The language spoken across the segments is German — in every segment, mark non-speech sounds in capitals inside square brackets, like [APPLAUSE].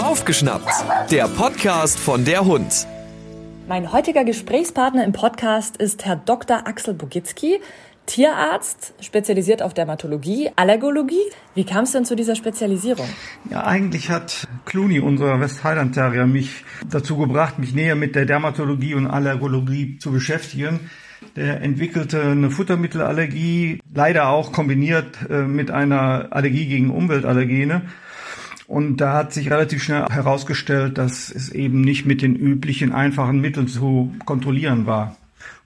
Aufgeschnappt, der Podcast von der Hund. Mein heutiger Gesprächspartner im Podcast ist Herr Dr. Axel Bogitzki, Tierarzt, spezialisiert auf Dermatologie, Allergologie. Wie kam es denn zu dieser Spezialisierung? Ja, eigentlich hat Clooney, unser Westheiland Terrier, mich dazu gebracht, mich näher mit der Dermatologie und Allergologie zu beschäftigen. Der entwickelte eine Futtermittelallergie, leider auch kombiniert äh, mit einer Allergie gegen Umweltallergene. Und da hat sich relativ schnell herausgestellt, dass es eben nicht mit den üblichen einfachen Mitteln zu kontrollieren war.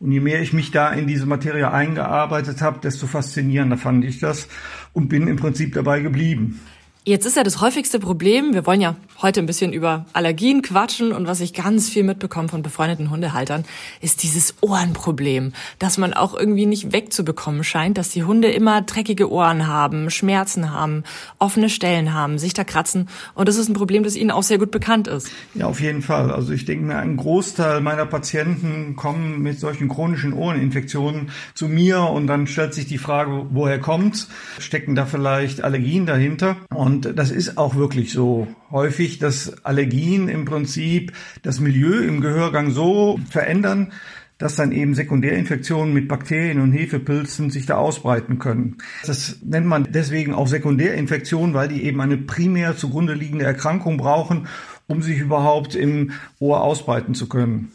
Und je mehr ich mich da in diese Materie eingearbeitet habe, desto faszinierender fand ich das und bin im Prinzip dabei geblieben. Jetzt ist ja das häufigste Problem, wir wollen ja heute ein bisschen über Allergien quatschen und was ich ganz viel mitbekomme von befreundeten Hundehaltern, ist dieses Ohrenproblem, dass man auch irgendwie nicht wegzubekommen scheint, dass die Hunde immer dreckige Ohren haben, Schmerzen haben, offene Stellen haben, sich da kratzen und das ist ein Problem, das ihnen auch sehr gut bekannt ist. Ja, auf jeden Fall. Also ich denke mir, ein Großteil meiner Patienten kommen mit solchen chronischen Ohreninfektionen zu mir und dann stellt sich die Frage, woher kommt's? Stecken da vielleicht Allergien dahinter? Und und das ist auch wirklich so häufig, dass Allergien im Prinzip das Milieu im Gehörgang so verändern, dass dann eben Sekundärinfektionen mit Bakterien und Hefepilzen sich da ausbreiten können. Das nennt man deswegen auch Sekundärinfektionen, weil die eben eine primär zugrunde liegende Erkrankung brauchen, um sich überhaupt im Ohr ausbreiten zu können.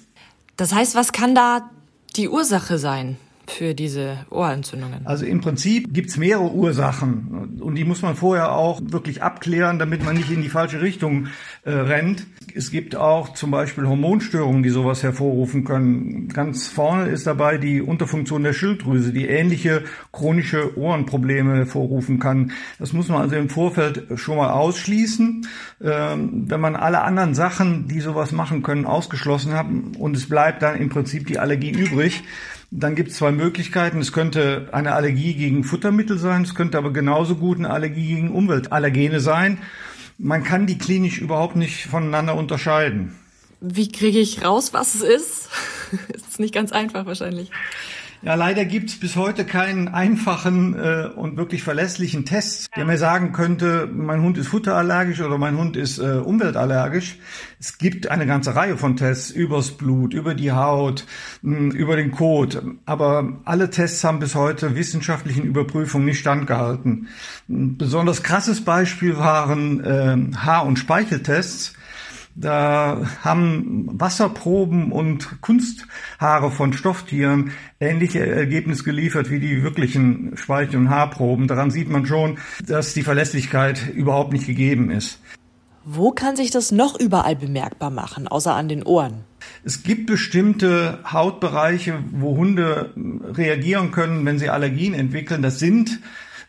Das heißt, was kann da die Ursache sein? Für diese Ohrentzündungen? Also im Prinzip gibt's mehrere Ursachen und die muss man vorher auch wirklich abklären, damit man nicht in die falsche Richtung äh, rennt. Es gibt auch zum Beispiel Hormonstörungen, die sowas hervorrufen können. Ganz vorne ist dabei die Unterfunktion der Schilddrüse, die ähnliche chronische Ohrenprobleme hervorrufen kann. Das muss man also im Vorfeld schon mal ausschließen. Ähm, wenn man alle anderen Sachen, die sowas machen können, ausgeschlossen hat und es bleibt dann im Prinzip die Allergie übrig, dann gibt es zwei Möglichkeiten. Es könnte eine Allergie gegen Futtermittel sein, es könnte aber genauso gut eine Allergie gegen Umweltallergene sein. Man kann die klinisch überhaupt nicht voneinander unterscheiden. Wie kriege ich raus, was es ist? [LAUGHS] ist nicht ganz einfach wahrscheinlich. Ja, leider gibt es bis heute keinen einfachen äh, und wirklich verlässlichen Test, der mir sagen könnte, mein Hund ist futterallergisch oder mein Hund ist äh, umweltallergisch. Es gibt eine ganze Reihe von Tests übers Blut, über die Haut, mh, hm, über den Kot, aber alle Tests haben bis heute wissenschaftlichen Überprüfungen nicht standgehalten. Ein besonders krasses Beispiel waren äh, Haar- und Speicheltests da haben Wasserproben und Kunsthaare von Stofftieren ähnliche Ergebnisse geliefert wie die wirklichen Speichel- und Haarproben. Daran sieht man schon, dass die Verlässlichkeit überhaupt nicht gegeben ist. Wo kann sich das noch überall bemerkbar machen, außer an den Ohren? Es gibt bestimmte Hautbereiche, wo Hunde reagieren können, wenn sie Allergien entwickeln. Das sind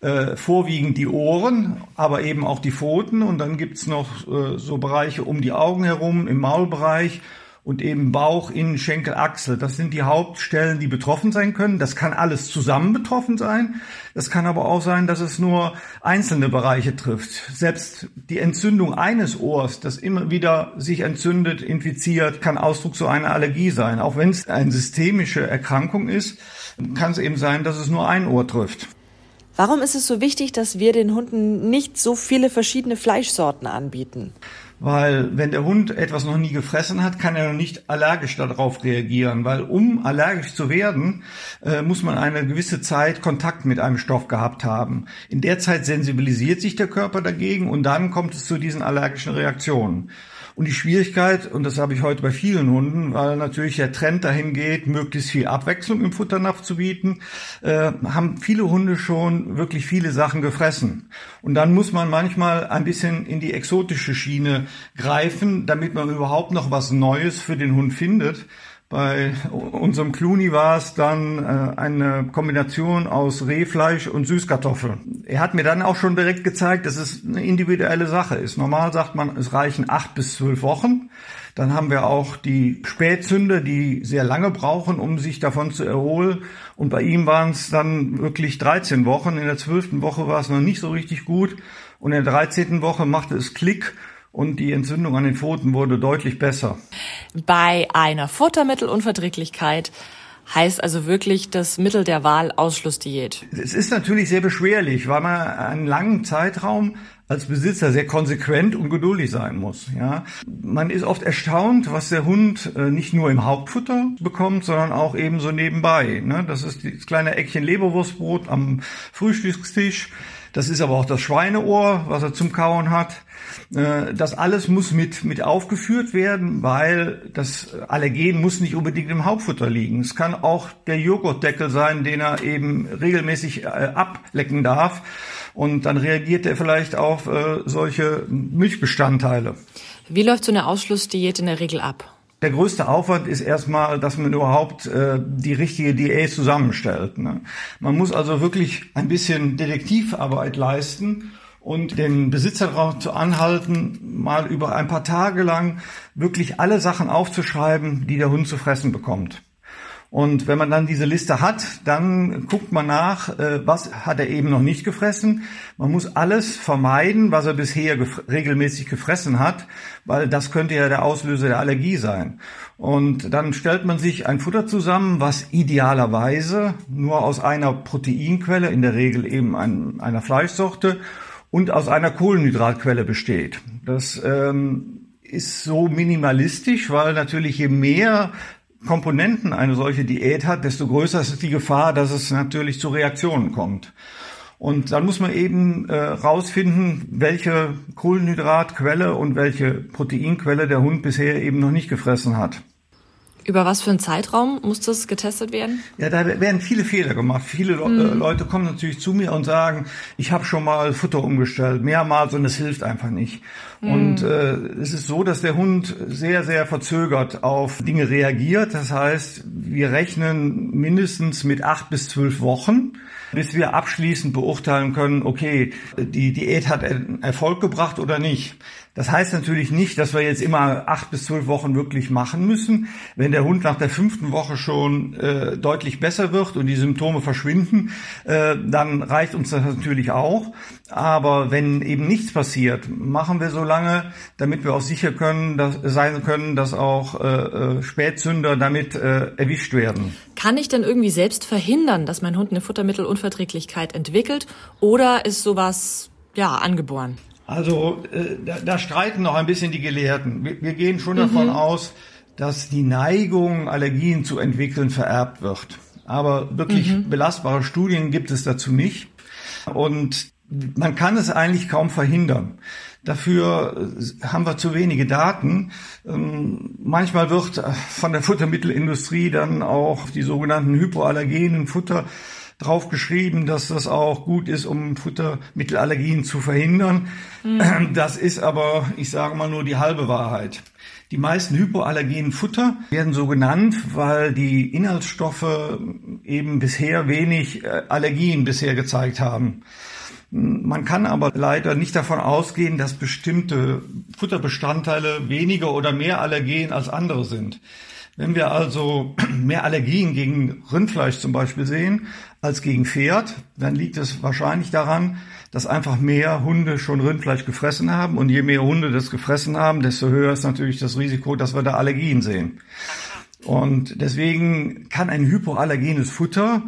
äh, vorwiegend die Ohren, aber eben auch die Pfoten. Und dann gibt's noch äh, so Bereiche um die Augen herum, im Maulbereich und eben Bauch, Innen, Schenkel, Achsel. Das sind die Hauptstellen, die betroffen sein können. Das kann alles zusammen betroffen sein. Das kann aber auch sein, dass es nur einzelne Bereiche trifft. Selbst die Entzündung eines Ohrs, das immer wieder sich entzündet, infiziert, kann Ausdruck so einer Allergie sein. Auch wenn es eine systemische Erkrankung ist, kann es eben sein, dass es nur ein Ohr trifft. Warum ist es so wichtig, dass wir den Hunden nicht so viele verschiedene Fleischsorten anbieten? Weil wenn der Hund etwas noch nie gefressen hat, kann er noch nicht allergisch darauf reagieren. Weil um allergisch zu werden, äh, muss man eine gewisse Zeit Kontakt mit einem Stoff gehabt haben. In der Zeit sensibilisiert sich der Körper dagegen und dann kommt es zu diesen allergischen Reaktionen. Und die Schwierigkeit, und das habe ich heute bei vielen Hunden, weil natürlich der Trend dahin geht, möglichst viel Abwechslung im Futternapf zu bieten, äh, haben viele Hunde schon wirklich viele Sachen gefressen. Und dann muss man manchmal ein bisschen in die exotische Schiene greifen, damit man überhaupt noch was Neues für den Hund findet. Bei unserem Clooney war es dann äh, eine Kombination aus Rehfleisch und Süßkartoffeln. Er hat mir dann auch schon direkt gezeigt, dass es eine individuelle Sache ist. Normal sagt man, es reichen acht bis zwölf Wochen. Dann haben wir auch die Spätzünder, die sehr lange brauchen, um sich davon zu erholen. Und bei ihm waren es dann wirklich 13 Wochen. In der zwölften Woche war es noch nicht so richtig gut. Und in der 13. Woche machte es Klick und die Entzündung an den Pfoten wurde deutlich besser. Bei einer Futtermittelunverträglichkeit Heißt also wirklich das Mittel der Wahl Ausschlussdiät. Es ist natürlich sehr beschwerlich, weil man einen langen Zeitraum als Besitzer sehr konsequent und geduldig sein muss. Ja, man ist oft erstaunt, was der Hund äh, nicht nur im Hauptfutter bekommt, sondern auch ebenso nebenbei. Ne? Das ist das kleine Eckchen Leberwurstbrot am Frühstückstisch. Das ist aber auch das Schweineohr, was er zum Kauen hat. Äh, das alles muss mit, mit aufgeführt werden, weil das Allergen muss nicht unbedingt im Hauptfutter liegen. Es kann auch der Joghurtdeckel sein, den er eben regelmäßig äh, ablecken darf. Und dann reagiert er vielleicht auf äh, solche Milchbestandteile. Wie läuft so eine Ausschlussdiät in der Regel ab? Der größte Aufwand ist erstmal, dass man überhaupt äh, die richtige Diät zusammenstellt. Ne? Man muss also wirklich ein bisschen Detektivarbeit leisten und den Besitzer dazu anhalten, mal über ein paar Tage lang wirklich alle Sachen aufzuschreiben, die der Hund zu fressen bekommt. Und wenn man dann diese Liste hat, dann guckt man nach, äh, was hat er eben noch nicht gefressen. Man muss alles vermeiden, was er bisher gef regelmäßig gefressen hat, weil das könnte ja der Auslöser der Allergie sein. Und dann stellt man sich ein Futter zusammen, was idealerweise nur aus einer Proteinquelle, in der Regel eben ein, einer Fleischsorte, und aus einer Kohlenhydratquelle besteht. Das ähm, ist so minimalistisch, weil natürlich je mehr Komponenten eine solche Diät hat, desto größer ist die Gefahr, dass es natürlich zu Reaktionen kommt. Und dann muss man eben äh, rausfinden, welche Kohlenhydratquelle und welche Proteinquelle der Hund bisher eben noch nicht gefressen hat. Über was für einen Zeitraum muss das getestet werden? Ja, da werden viele Fehler gemacht. Viele mhm. Leute kommen natürlich zu mir und sagen, ich habe schon mal Futter umgestellt, mehrmals und es hilft einfach nicht. Mhm. Und äh, es ist so, dass der Hund sehr, sehr verzögert auf Dinge reagiert. Das heißt, wir rechnen mindestens mit acht bis zwölf Wochen bis wir abschließend beurteilen können, okay, die Diät hat Erfolg gebracht oder nicht. Das heißt natürlich nicht, dass wir jetzt immer acht bis zwölf Wochen wirklich machen müssen. Wenn der Hund nach der fünften Woche schon äh, deutlich besser wird und die Symptome verschwinden, äh, dann reicht uns das natürlich auch. Aber wenn eben nichts passiert, machen wir so lange, damit wir auch sicher können, dass, sein können, dass auch äh, äh, Spätzünder damit äh, erwischt werden. Kann ich denn irgendwie selbst verhindern, dass mein Hund eine Futtermittelunverträglichkeit entwickelt? Oder ist sowas ja angeboren? Also äh, da, da streiten noch ein bisschen die Gelehrten. Wir, wir gehen schon mhm. davon aus, dass die Neigung, Allergien zu entwickeln, vererbt wird. Aber wirklich mhm. belastbare Studien gibt es dazu nicht. Und man kann es eigentlich kaum verhindern. Dafür äh, haben wir zu wenige Daten. Ähm, manchmal wird äh, von der Futtermittelindustrie dann auch die sogenannten hypoallergenen Futter drauf geschrieben, dass das auch gut ist, um Futtermittelallergien zu verhindern. Mhm. Das ist aber, ich sage mal, nur die halbe Wahrheit. Die meisten hypoallergenen Futter werden so genannt, weil die Inhaltsstoffe eben bisher wenig äh, Allergien bisher gezeigt haben. Man kann aber leider nicht davon ausgehen, dass bestimmte Futterbestandteile weniger oder mehr Allergen als andere sind. Wenn wir also [CLEARS THROAT] mehr Allergien gegen Rindfleisch zum Beispiel sehen als gegen Pferd, dann liegt es wahrscheinlich daran, dass einfach mehr Hunde schon Rindfleisch gefressen haben. Und je mehr Hunde das gefressen haben, desto höher ist natürlich das Risiko, dass wir da Allergien sehen. Und deswegen kann ein hypoallergenes Futter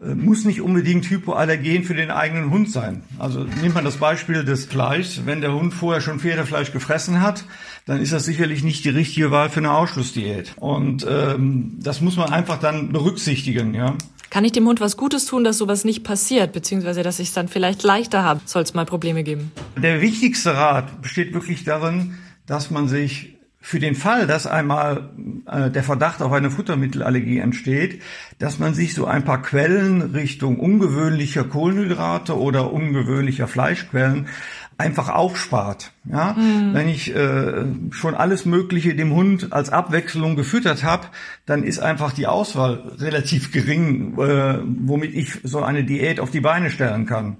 muss nicht unbedingt hypoallergen für den eigenen Hund sein. Also nimmt man das Beispiel des Fleischs. Wenn der Hund vorher schon Pferdefleisch gefressen hat, dann ist das sicherlich nicht die richtige Wahl für eine Ausschlussdiät. Und ähm, das muss man einfach dann berücksichtigen. Ja. Kann ich dem Hund was Gutes tun, dass sowas nicht passiert, beziehungsweise dass ich es dann vielleicht leichter habe, soll es mal Probleme geben? Der wichtigste Rat besteht wirklich darin, dass man sich für den Fall, dass einmal äh, der Verdacht auf eine Futtermittelallergie entsteht, dass man sich so ein paar Quellen Richtung ungewöhnlicher Kohlenhydrate oder ungewöhnlicher Fleischquellen einfach aufspart. Ja, mhm. wenn ich äh, schon alles Mögliche dem Hund als Abwechslung gefüttert habe, dann ist einfach die Auswahl relativ gering, äh, womit ich so eine Diät auf die Beine stellen kann.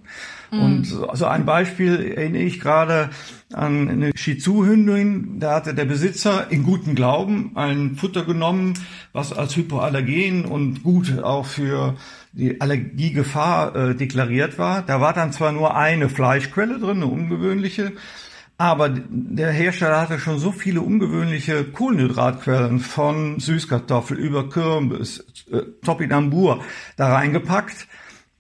Mhm. Und so also ein Beispiel erinnere ich gerade an eine Shih Tzu-Hündin. Da hatte der Besitzer in gutem Glauben ein Futter genommen, was als Hypoallergen und gut auch für die Allergiegefahr äh, deklariert war. Da war dann zwar nur eine Fleischquelle drin, eine ungewöhnliche, Aber der Hersteller hatte schon so viele ungewöhnliche Kohlenhydratquellen von Süßkartoffel über Kürbis, äh, Topinambur da reingepackt,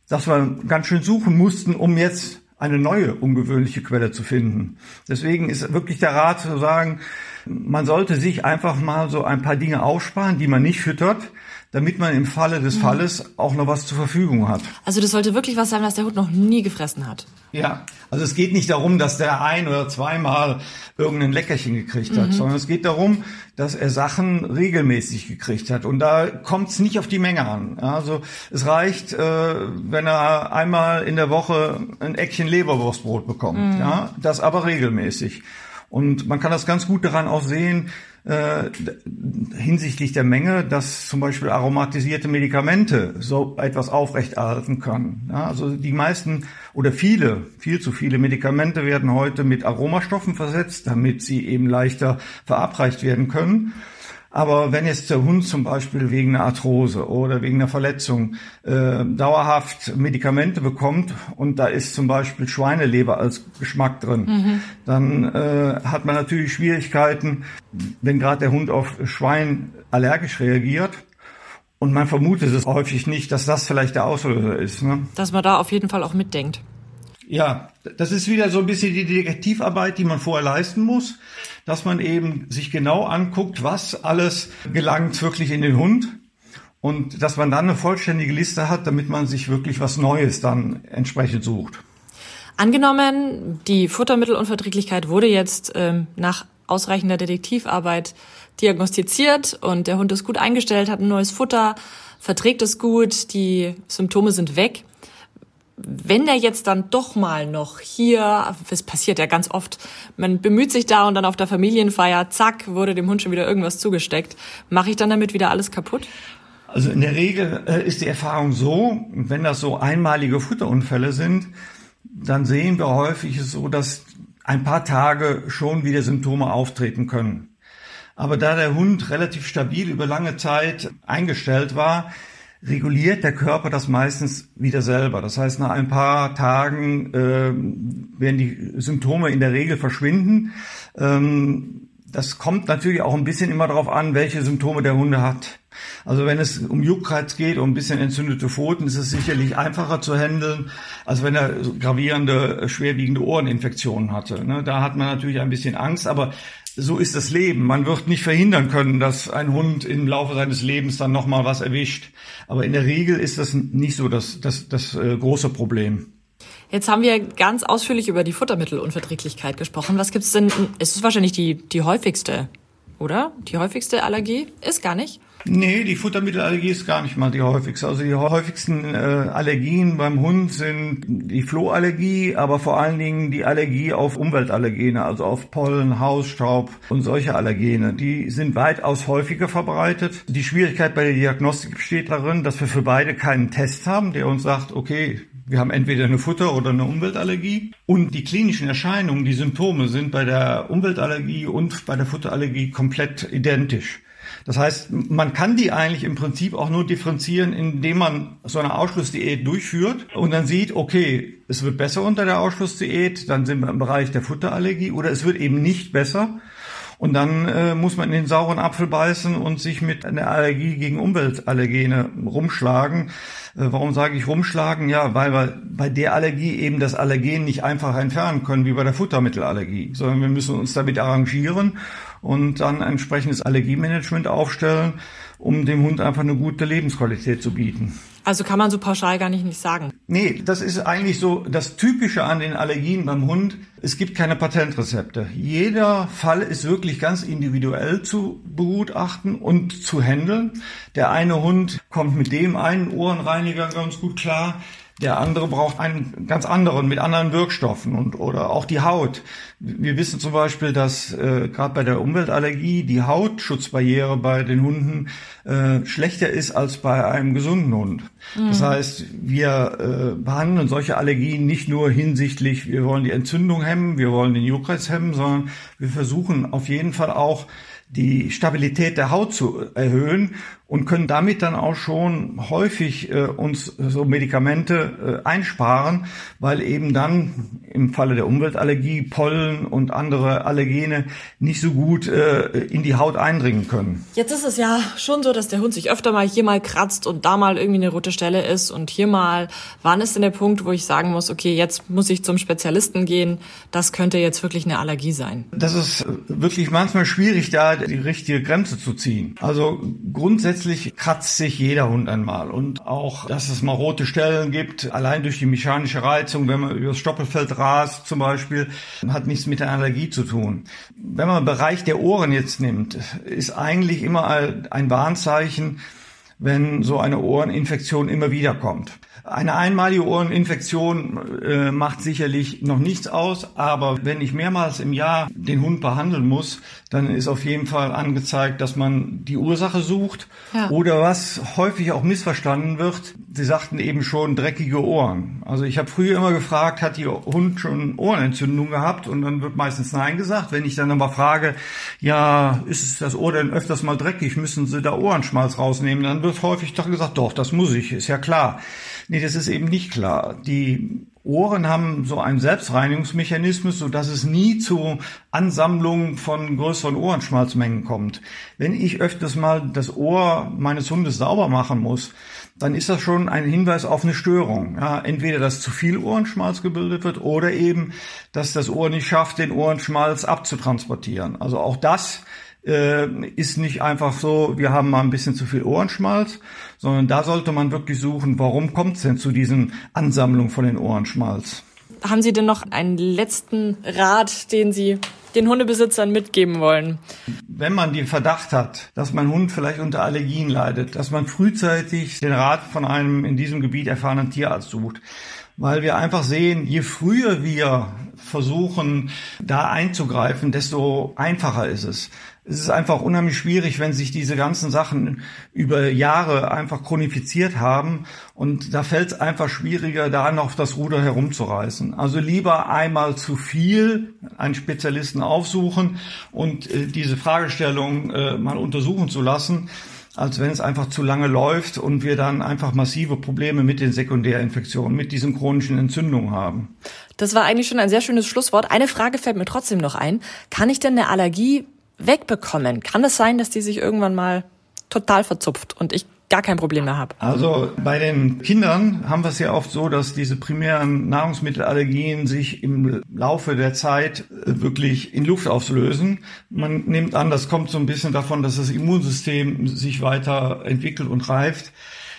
dass wir ganz schön suchen mussten, um jetzt eine neue ungewöhnliche Quelle zu finden. Deswegen ist wirklich der Rat zu sagen, man sollte sich einfach mal so ein paar Dinge aufsparen, die man nicht füttert, damit man im Falle des mhm. Falles auch noch was zur Verfügung hat. Also das sollte wirklich was sein, was der Hund noch nie gefressen hat. Ja, also es geht nicht darum, dass der ein oder zweimal irgendein Leckerchen gekriegt hat, mhm. sondern es geht darum, dass er Sachen regelmäßig gekriegt hat. Und da kommt es nicht auf die Menge an. Also es reicht, äh, wenn er einmal in der Woche ein Eckchen Leberwurstbrot bekommt. Mhm. Ja, das aber regelmäßig. Und man kann das ganz gut daran auch sehen, äh, hinsichtlich der Menge, dass zum Beispiel aromatisierte Medikamente so etwas aufrechterhalten können. Ja, also die meisten oder viele, viel zu viele Medikamente werden heute mit Aromastoffen versetzt, damit sie eben leichter verabreicht werden können. Aber wenn jetzt der Hund zum Beispiel wegen einer Arthrose oder wegen einer Verletzung äh, dauerhaft Medikamente bekommt und da ist zum Beispiel Schweineleber als Geschmack drin, mhm. dann äh, hat man natürlich Schwierigkeiten, wenn gerade der Hund auf Schwein allergisch reagiert. Und man vermutet es häufig nicht, dass das vielleicht der Auslöser ist. Ne? Dass man da auf jeden Fall auch mitdenkt. Ja, das ist wieder so ein bisschen die Detektivarbeit, die man vorher leisten muss, dass man eben sich genau anguckt, was alles gelangt wirklich in den Hund und dass man dann eine vollständige Liste hat, damit man sich wirklich was Neues dann entsprechend sucht. Angenommen, die Futtermittelunverträglichkeit wurde jetzt ähm, nach ausreichender Detektivarbeit diagnostiziert und der Hund ist gut eingestellt, hat ein neues Futter, verträgt es gut, die Symptome sind weg wenn er jetzt dann doch mal noch hier, das passiert ja ganz oft, man bemüht sich da und dann auf der Familienfeier, zack, wurde dem Hund schon wieder irgendwas zugesteckt. Mache ich dann damit wieder alles kaputt? Also in der Regel äh, ist die Erfahrung so, wenn das so einmalige Futterunfälle sind, dann sehen wir häufig so, dass ein paar Tage schon wieder Symptome auftreten können. Aber da der Hund relativ stabil über lange Zeit eingestellt war, reguliert der Körper das meistens wieder selber. Das heißt, nach ein paar Tagen äh, werden die Symptome in der Regel verschwinden. Ähm, das kommt natürlich auch ein bisschen immer darauf an, welche Symptome der Hunde hat. Also wenn es um Juckreiz geht, um ein bisschen entzündete Pfoten, ist es sicherlich einfacher zu handeln, als wenn er gravierende, schwerwiegende Ohreninfektionen hatte. Ne? Da hat man natürlich ein bisschen Angst, aber so ist das Leben. Man wird nicht verhindern können, dass ein Hund im Laufe seines Lebens dann nochmal was erwischt. Aber in der Regel ist das nicht so das, das, das äh, große Problem. Jetzt haben wir ganz ausführlich über die Futtermittelunverträglichkeit gesprochen. Was gibt's denn? Es ist wahrscheinlich die, die häufigste, oder? Die häufigste Allergie? Ist gar nicht. Nee, die Futtermittelallergie ist gar nicht mal die häufigste. Also die häufigsten äh, Allergien beim Hund sind die Flohallergie, aber vor allen Dingen die Allergie auf Umweltallergene, also auf Pollen, Hausstaub und solche Allergene. Die sind weitaus häufiger verbreitet. Die Schwierigkeit bei der Diagnostik besteht darin, dass wir für beide keinen Test haben, der uns sagt, okay, wir haben entweder eine Futter- oder eine Umweltallergie. Und die klinischen Erscheinungen, die Symptome sind bei der Umweltallergie und bei der Futterallergie komplett identisch. Das heißt, man kann die eigentlich im Prinzip auch nur differenzieren, indem man so eine Ausschlussdiät durchführt und dann sieht, okay, es wird besser unter der Ausschlussdiät, dann sind wir im Bereich der Futterallergie oder es wird eben nicht besser. Und dann äh, muss man in den sauren Apfel beißen und sich mit einer Allergie gegen Umweltallergene rumschlagen. Äh, warum sage ich rumschlagen? Ja, weil wir bei der Allergie eben das Allergen nicht einfach entfernen können, wie bei der Futtermittelallergie, sondern wir müssen uns damit arrangieren und dann entsprechendes Allergiemanagement aufstellen, um dem Hund einfach eine gute Lebensqualität zu bieten. Also kann man so pauschal gar nicht, nicht sagen. Nee, das ist eigentlich so das Typische an den Allergien beim Hund. Es gibt keine Patentrezepte. Jeder Fall ist wirklich ganz individuell zu begutachten und zu handeln. Der eine Hund kommt mit dem einen Ohrenreiniger ganz gut klar. Der andere braucht einen ganz anderen mit anderen Wirkstoffen und oder auch die Haut. Wir wissen zum Beispiel, dass äh, gerade bei der Umweltallergie die Hautschutzbarriere bei den Hunden äh, schlechter ist als bei einem gesunden Hund. Mhm. Das heißt, wir äh, behandeln solche Allergien nicht nur hinsichtlich, wir wollen die Entzündung hemmen, wir wollen den Juckreiz hemmen, sondern wir versuchen auf jeden Fall auch die Stabilität der Haut zu erhöhen und können damit dann auch schon häufig äh, uns so Medikamente äh, einsparen, weil eben dann im Falle der Umweltallergie Pollen und andere Allergene nicht so gut äh, in die Haut eindringen können. Jetzt ist es ja schon so, dass der Hund sich öfter mal hier mal kratzt und da mal irgendwie eine rote Stelle ist und hier mal. Wann ist denn der Punkt, wo ich sagen muss, okay, jetzt muss ich zum Spezialisten gehen, das könnte jetzt wirklich eine Allergie sein? Das ist wirklich manchmal schwierig, da die richtige Grenze zu ziehen. Also grundsätzlich kratzt sich jeder Hund einmal und auch, dass es mal rote Stellen gibt, allein durch die mechanische Reizung, wenn man über das Stoppelfeld rast zum Beispiel, hat nichts mit der Allergie zu tun. Wenn man den Bereich der Ohren jetzt nimmt, ist eigentlich immer ein Warnzeichen, wenn so eine Ohreninfektion immer wieder kommt. Eine einmalige Ohreninfektion äh, macht sicherlich noch nichts aus, aber wenn ich mehrmals im Jahr den Hund behandeln muss, dann ist auf jeden Fall angezeigt, dass man die Ursache sucht. Ja. Oder was häufig auch missverstanden wird, Sie sagten eben schon dreckige Ohren. Also ich habe früher immer gefragt, hat Ihr Hund schon Ohrenentzündung gehabt? Und dann wird meistens Nein gesagt. Wenn ich dann aber frage, ja, ist das Ohr denn öfters mal dreckig, müssen Sie da Ohrenschmalz rausnehmen? Dann wird häufig doch gesagt, doch, das muss ich, ist ja klar. Nee, das ist eben nicht klar. Die Ohren haben so einen Selbstreinigungsmechanismus, so es nie zu Ansammlungen von größeren Ohrenschmalzmengen kommt. Wenn ich öfters mal das Ohr meines Hundes sauber machen muss, dann ist das schon ein Hinweis auf eine Störung. Ja, entweder, dass zu viel Ohrenschmalz gebildet wird oder eben, dass das Ohr nicht schafft, den Ohrenschmalz abzutransportieren. Also auch das äh, ist nicht einfach so, wir haben mal ein bisschen zu viel Ohrenschmalz, sondern da sollte man wirklich suchen, warum kommt es denn zu diesen Ansammlungen von den Ohrenschmalz. Haben Sie denn noch einen letzten Rat, den Sie den Hundebesitzern mitgeben wollen? Wenn man den Verdacht hat, dass mein Hund vielleicht unter Allergien leidet, dass man frühzeitig den Rat von einem in diesem Gebiet erfahrenen Tierarzt sucht. Weil wir einfach sehen, je früher wir versuchen, da einzugreifen, desto einfacher ist es es ist einfach unheimlich schwierig, wenn sich diese ganzen Sachen über Jahre einfach chronifiziert haben. Und da fällt es einfach schwieriger, da noch das Ruder herumzureißen. Also lieber einmal zu viel einen Spezialisten aufsuchen und äh, diese Fragestellung äh, mal untersuchen zu lassen, als wenn es einfach zu lange läuft und wir dann einfach massive Probleme mit den Sekundärinfektionen, mit diesen chronischen Entzündungen haben. Das war eigentlich schon ein sehr schönes Schlusswort. Eine Frage fällt mir trotzdem noch ein. Kann ich denn eine Allergie wegbekommen? Kann es sein, dass die sich irgendwann mal total verzupft und ich gar kein Problem mehr habe. Also bei den Kindern haben wir es ja oft so, dass diese primären Nahrungsmittelallergien sich im Laufe der Zeit äh, wirklich in Luft auflösen. Man nimmt an, das kommt so ein bisschen davon, dass das Immunsystem sich weiter entwickelt und reift.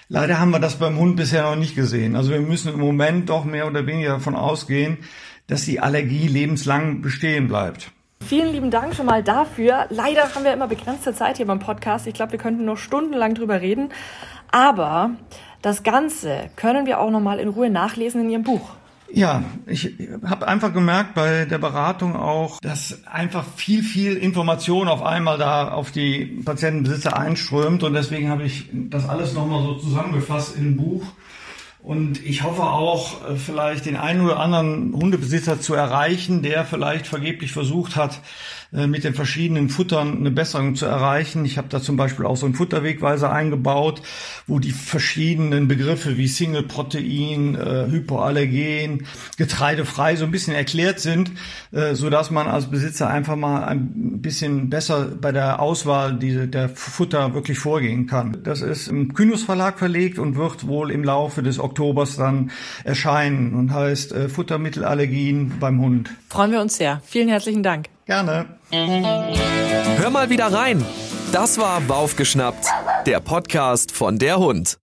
Leider haben wir das beim Hund bisher noch nicht gesehen. Also wir müssen im Moment doch mehr oder weniger davon ausgehen, dass die Allergie lebenslang bestehen bleibt. Vielen lieben Dank schon mal dafür. Leider haben wir immer begrenzte Zeit hier beim Podcast. Ich glaube, wir könnten noch stundenlang drüber reden. Aber das Ganze können wir auch noch mal in Ruhe nachlesen in Ihrem Buch. Ja, ich habe einfach gemerkt bei der Beratung auch, dass einfach viel, viel Information auf einmal da auf die Patientenbesitzer einströmt und deswegen habe ich das alles nochmal so zusammengefasst in ein Buch und ich hoffe auch, äh, vielleicht den einen oder anderen Hundebesitzer zu erreichen, der vielleicht vergeblich versucht hat, mit den verschiedenen Futtern eine Besserung zu erreichen. Ich habe da zum Beispiel auch so einen Futterwegweiser eingebaut, wo die verschiedenen Begriffe wie Single-Protein, äh, Hypoallergen, getreidefrei so ein bisschen erklärt sind, äh, so dass man als Besitzer einfach mal ein bisschen besser bei der Auswahl diese, der Futter wirklich vorgehen kann. Das ist im Kynus Verlag verlegt und wird wohl im Laufe des Oktobers dann erscheinen und heißt äh, Futtermittelallergien beim Hund. Freuen wir uns sehr. Vielen herzlichen Dank. Gerne. Hör mal wieder rein. Das war Baufgeschnappt, der Podcast von der Hund.